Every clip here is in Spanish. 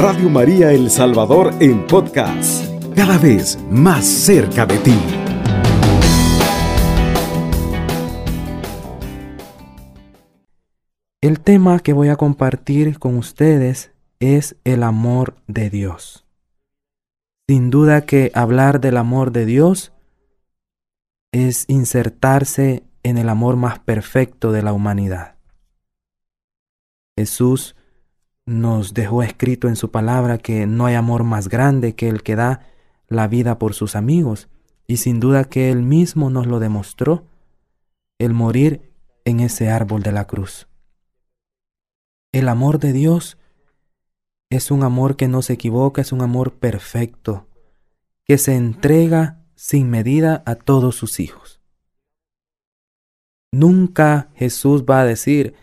Radio María El Salvador en podcast, cada vez más cerca de ti. El tema que voy a compartir con ustedes es el amor de Dios. Sin duda que hablar del amor de Dios es insertarse en el amor más perfecto de la humanidad. Jesús nos dejó escrito en su palabra que no hay amor más grande que el que da la vida por sus amigos, y sin duda que Él mismo nos lo demostró, el morir en ese árbol de la cruz. El amor de Dios es un amor que no se equivoca, es un amor perfecto, que se entrega sin medida a todos sus hijos. Nunca Jesús va a decir,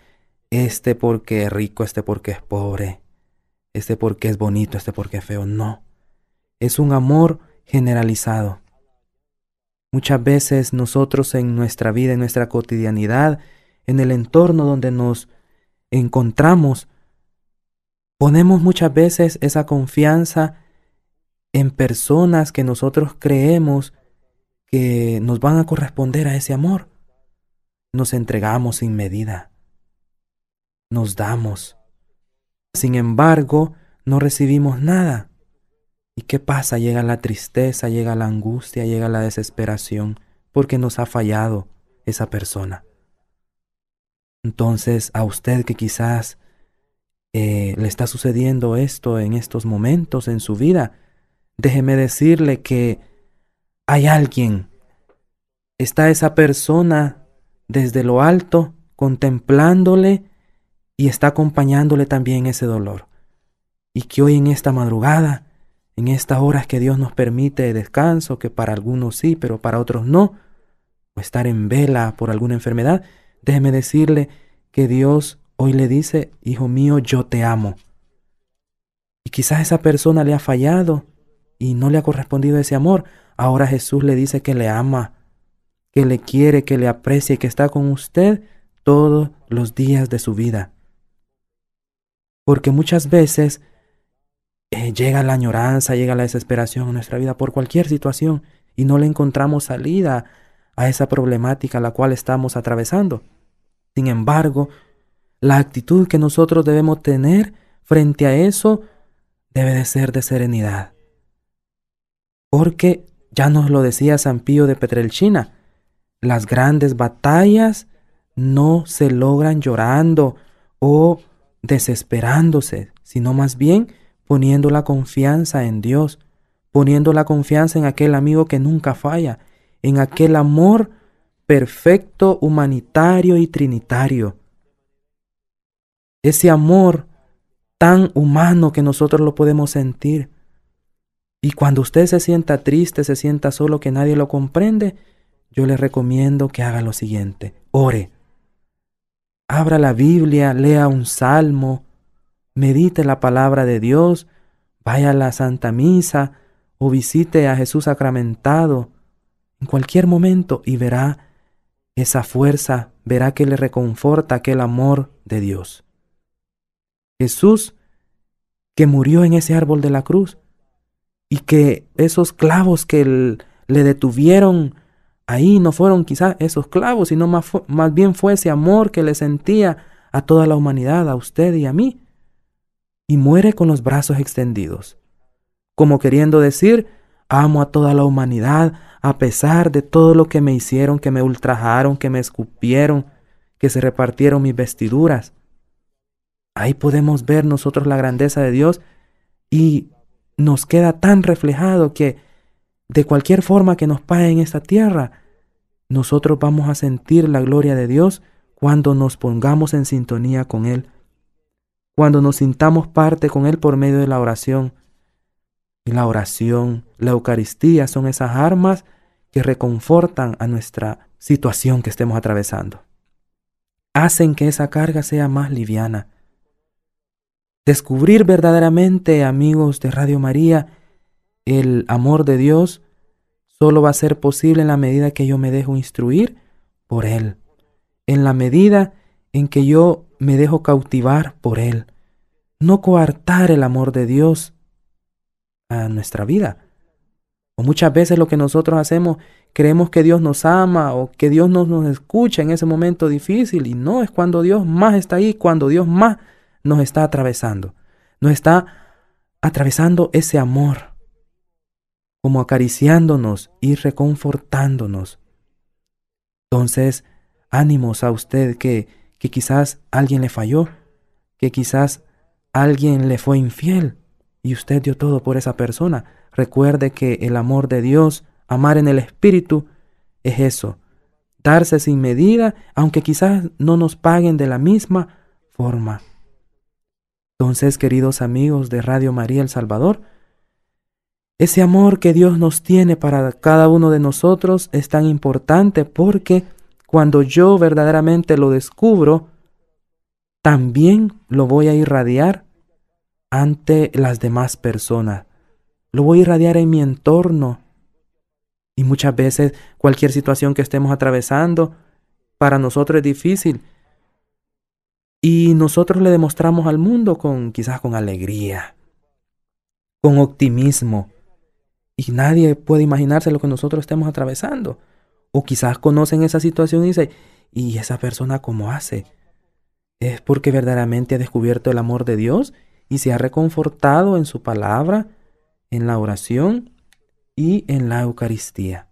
este porque es rico, este porque es pobre, este porque es bonito, este porque es feo. No, es un amor generalizado. Muchas veces nosotros en nuestra vida, en nuestra cotidianidad, en el entorno donde nos encontramos, ponemos muchas veces esa confianza en personas que nosotros creemos que nos van a corresponder a ese amor. Nos entregamos sin medida nos damos. Sin embargo, no recibimos nada. ¿Y qué pasa? Llega la tristeza, llega la angustia, llega la desesperación, porque nos ha fallado esa persona. Entonces, a usted que quizás eh, le está sucediendo esto en estos momentos en su vida, déjeme decirle que hay alguien, está esa persona desde lo alto contemplándole y está acompañándole también ese dolor. Y que hoy en esta madrugada, en estas horas que Dios nos permite descanso, que para algunos sí, pero para otros no, o estar en vela por alguna enfermedad, déjeme decirle que Dios hoy le dice, Hijo mío, yo te amo. Y quizás esa persona le ha fallado y no le ha correspondido ese amor. Ahora Jesús le dice que le ama, que le quiere, que le aprecia y que está con usted todos los días de su vida. Porque muchas veces eh, llega la añoranza, llega la desesperación en nuestra vida por cualquier situación y no le encontramos salida a esa problemática a la cual estamos atravesando. Sin embargo, la actitud que nosotros debemos tener frente a eso debe de ser de serenidad. Porque ya nos lo decía San Pío de Petrelchina, las grandes batallas no se logran llorando o desesperándose, sino más bien poniendo la confianza en Dios, poniendo la confianza en aquel amigo que nunca falla, en aquel amor perfecto, humanitario y trinitario. Ese amor tan humano que nosotros lo podemos sentir. Y cuando usted se sienta triste, se sienta solo, que nadie lo comprende, yo le recomiendo que haga lo siguiente, ore abra la Biblia, lea un salmo, medite la palabra de Dios, vaya a la Santa Misa o visite a Jesús sacramentado en cualquier momento y verá esa fuerza, verá que le reconforta aquel amor de Dios. Jesús que murió en ese árbol de la cruz y que esos clavos que le detuvieron Ahí no fueron quizás esos clavos, sino más, más bien fue ese amor que le sentía a toda la humanidad, a usted y a mí. Y muere con los brazos extendidos, como queriendo decir, amo a toda la humanidad a pesar de todo lo que me hicieron, que me ultrajaron, que me escupieron, que se repartieron mis vestiduras. Ahí podemos ver nosotros la grandeza de Dios y nos queda tan reflejado que de cualquier forma que nos pague en esta tierra, nosotros vamos a sentir la gloria de Dios cuando nos pongamos en sintonía con Él, cuando nos sintamos parte con Él por medio de la oración. Y la oración, la Eucaristía son esas armas que reconfortan a nuestra situación que estemos atravesando. Hacen que esa carga sea más liviana. Descubrir verdaderamente, amigos de Radio María, el amor de Dios solo va a ser posible en la medida que yo me dejo instruir por Él, en la medida en que yo me dejo cautivar por Él. no coartar el amor de Dios a nuestra vida. O muchas veces lo que nosotros hacemos, creemos que Dios nos ama o que Dios nos, nos escucha en ese momento difícil y no es cuando Dios más está ahí, cuando Dios más nos está atravesando. Nos está atravesando ese amor, como acariciándonos y reconfortándonos. Entonces, ánimos a usted que, que quizás alguien le falló, que quizás alguien le fue infiel y usted dio todo por esa persona. Recuerde que el amor de Dios, amar en el Espíritu, es eso, darse sin medida, aunque quizás no nos paguen de la misma forma. Entonces, queridos amigos de Radio María El Salvador, ese amor que Dios nos tiene para cada uno de nosotros es tan importante porque cuando yo verdaderamente lo descubro, también lo voy a irradiar ante las demás personas. Lo voy a irradiar en mi entorno. Y muchas veces cualquier situación que estemos atravesando, para nosotros es difícil. Y nosotros le demostramos al mundo con quizás con alegría, con optimismo. Y nadie puede imaginarse lo que nosotros estemos atravesando. O quizás conocen esa situación y dicen, ¿y esa persona cómo hace? Es porque verdaderamente ha descubierto el amor de Dios y se ha reconfortado en su palabra, en la oración y en la Eucaristía.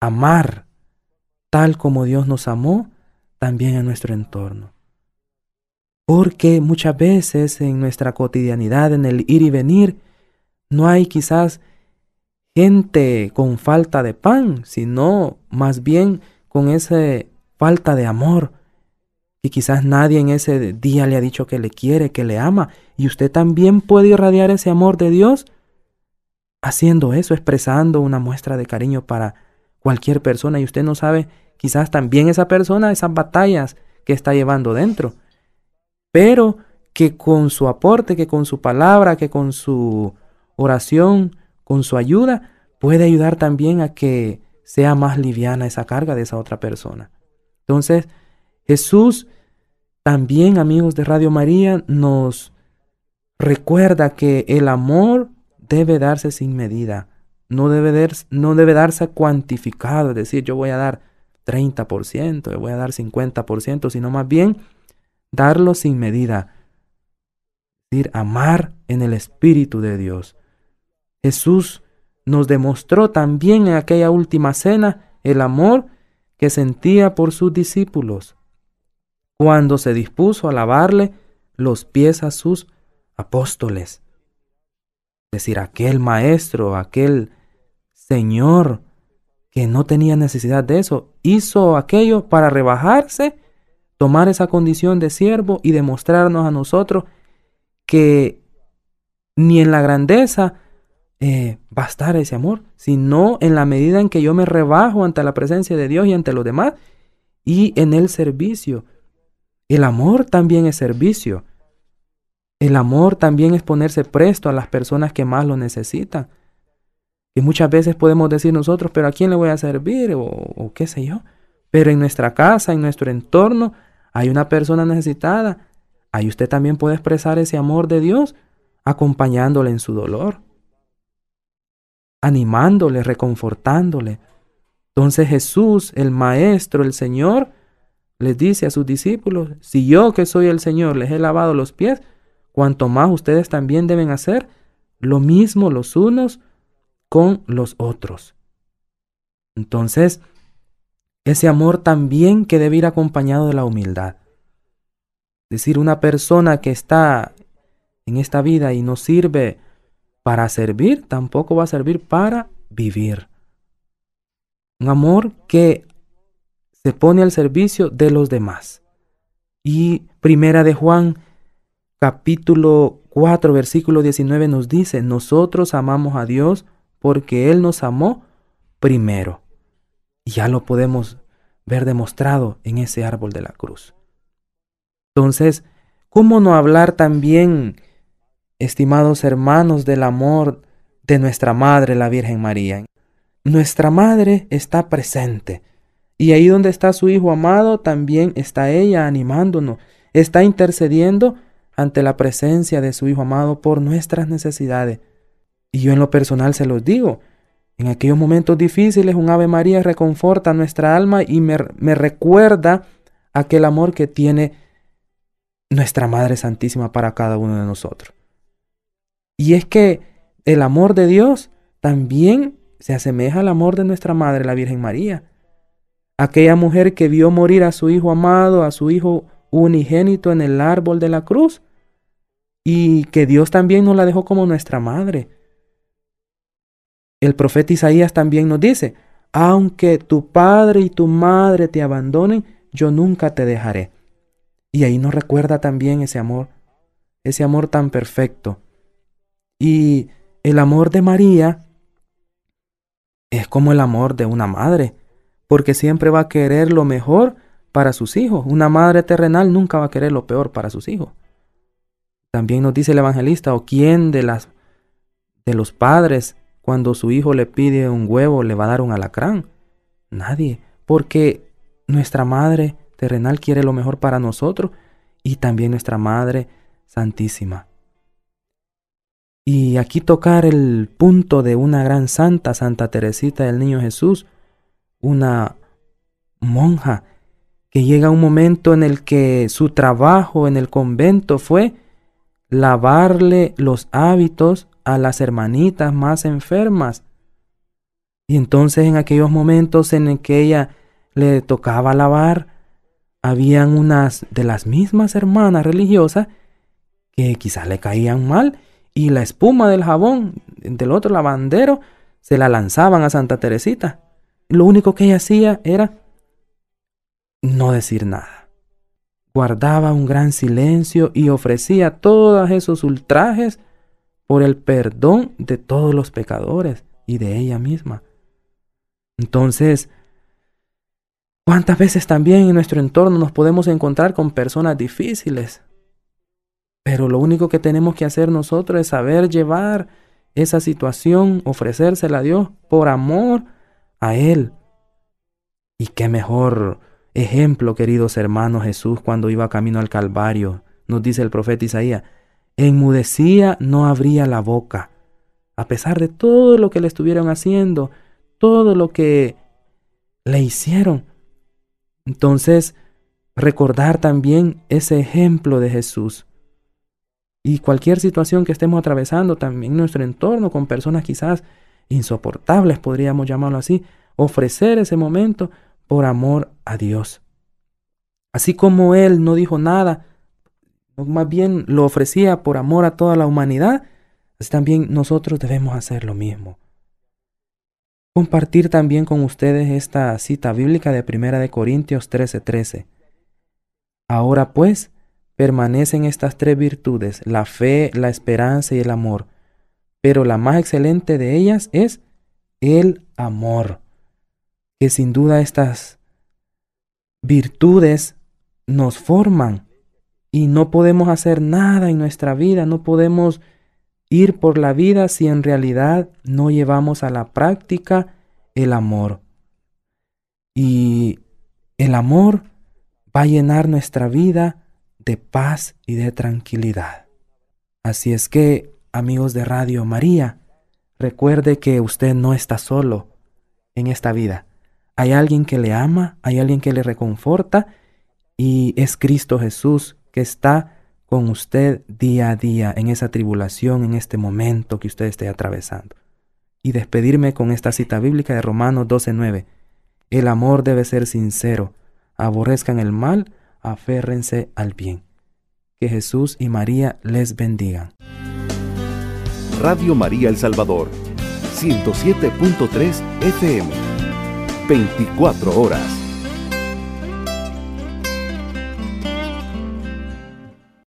Amar tal como Dios nos amó también en nuestro entorno. Porque muchas veces en nuestra cotidianidad, en el ir y venir, no hay quizás gente con falta de pan, sino más bien con esa falta de amor. Y quizás nadie en ese día le ha dicho que le quiere, que le ama. Y usted también puede irradiar ese amor de Dios haciendo eso, expresando una muestra de cariño para cualquier persona. Y usted no sabe quizás también esa persona, esas batallas que está llevando dentro. Pero que con su aporte, que con su palabra, que con su oración, con su ayuda, puede ayudar también a que sea más liviana esa carga de esa otra persona. Entonces, Jesús también, amigos de Radio María, nos recuerda que el amor debe darse sin medida, no debe, no debe darse cuantificado, es decir, yo voy a dar 30%, yo voy a dar 50%, sino más bien darlo sin medida. Es decir, amar en el Espíritu de Dios. Jesús nos demostró también en aquella última cena el amor que sentía por sus discípulos, cuando se dispuso a lavarle los pies a sus apóstoles. Es decir, aquel maestro, aquel Señor que no tenía necesidad de eso, hizo aquello para rebajarse, tomar esa condición de siervo y demostrarnos a nosotros que ni en la grandeza eh, ese amor, sino en la medida en que yo me rebajo ante la presencia de Dios y ante los demás y en el servicio. El amor también es servicio. El amor también es ponerse presto a las personas que más lo necesitan. Y muchas veces podemos decir nosotros, pero ¿a quién le voy a servir? O qué sé yo. Pero en nuestra casa, en nuestro entorno, hay una persona necesitada. Ahí usted también puede expresar ese amor de Dios acompañándole en su dolor animándole, reconfortándole. Entonces Jesús, el Maestro, el Señor, les dice a sus discípulos, si yo que soy el Señor les he lavado los pies, cuanto más ustedes también deben hacer lo mismo los unos con los otros. Entonces, ese amor también que debe ir acompañado de la humildad. Es decir, una persona que está en esta vida y no sirve para servir, tampoco va a servir para vivir. Un amor que se pone al servicio de los demás. Y primera de Juan, capítulo 4, versículo 19 nos dice, nosotros amamos a Dios porque Él nos amó primero. Y ya lo podemos ver demostrado en ese árbol de la cruz. Entonces, ¿cómo no hablar también estimados hermanos del amor de nuestra Madre, la Virgen María. Nuestra Madre está presente. Y ahí donde está su Hijo amado, también está ella animándonos, está intercediendo ante la presencia de su Hijo amado por nuestras necesidades. Y yo en lo personal se los digo, en aquellos momentos difíciles un Ave María reconforta nuestra alma y me, me recuerda aquel amor que tiene nuestra Madre Santísima para cada uno de nosotros. Y es que el amor de Dios también se asemeja al amor de nuestra Madre, la Virgen María. Aquella mujer que vio morir a su Hijo amado, a su Hijo unigénito en el árbol de la cruz, y que Dios también nos la dejó como nuestra Madre. El profeta Isaías también nos dice, aunque tu padre y tu madre te abandonen, yo nunca te dejaré. Y ahí nos recuerda también ese amor, ese amor tan perfecto. Y el amor de María es como el amor de una madre, porque siempre va a querer lo mejor para sus hijos. Una madre terrenal nunca va a querer lo peor para sus hijos. También nos dice el evangelista, o quién de las de los padres cuando su hijo le pide un huevo le va a dar un alacrán. Nadie, porque nuestra madre terrenal quiere lo mejor para nosotros y también nuestra Madre Santísima. Y aquí tocar el punto de una gran santa, Santa Teresita del Niño Jesús, una monja que llega un momento en el que su trabajo en el convento fue lavarle los hábitos a las hermanitas más enfermas. Y entonces en aquellos momentos en el que ella le tocaba lavar habían unas de las mismas hermanas religiosas que quizás le caían mal y la espuma del jabón del otro lavandero se la lanzaban a Santa Teresita. Lo único que ella hacía era no decir nada. Guardaba un gran silencio y ofrecía todos esos ultrajes por el perdón de todos los pecadores y de ella misma. Entonces, ¿Cuántas veces también en nuestro entorno nos podemos encontrar con personas difíciles? Pero lo único que tenemos que hacer nosotros es saber llevar esa situación, ofrecérsela a Dios por amor a Él. Y qué mejor ejemplo, queridos hermanos, Jesús cuando iba camino al Calvario, nos dice el profeta Isaías, enmudecía no abría la boca, a pesar de todo lo que le estuvieron haciendo, todo lo que le hicieron, entonces, recordar también ese ejemplo de Jesús. Y cualquier situación que estemos atravesando también nuestro entorno, con personas quizás insoportables, podríamos llamarlo así, ofrecer ese momento por amor a Dios. Así como Él no dijo nada, más bien lo ofrecía por amor a toda la humanidad, así también nosotros debemos hacer lo mismo compartir también con ustedes esta cita bíblica de Primera de Corintios 13:13. Ahora pues, permanecen estas tres virtudes, la fe, la esperanza y el amor, pero la más excelente de ellas es el amor, que sin duda estas virtudes nos forman y no podemos hacer nada en nuestra vida, no podemos ir por la vida si en realidad no llevamos a la práctica el amor. Y el amor va a llenar nuestra vida de paz y de tranquilidad. Así es que, amigos de Radio María, recuerde que usted no está solo en esta vida. Hay alguien que le ama, hay alguien que le reconforta y es Cristo Jesús que está con usted día a día en esa tribulación, en este momento que usted esté atravesando. Y despedirme con esta cita bíblica de Romanos 12:9. El amor debe ser sincero, aborrezcan el mal, aférrense al bien. Que Jesús y María les bendigan. Radio María El Salvador, 107.3 FM, 24 horas.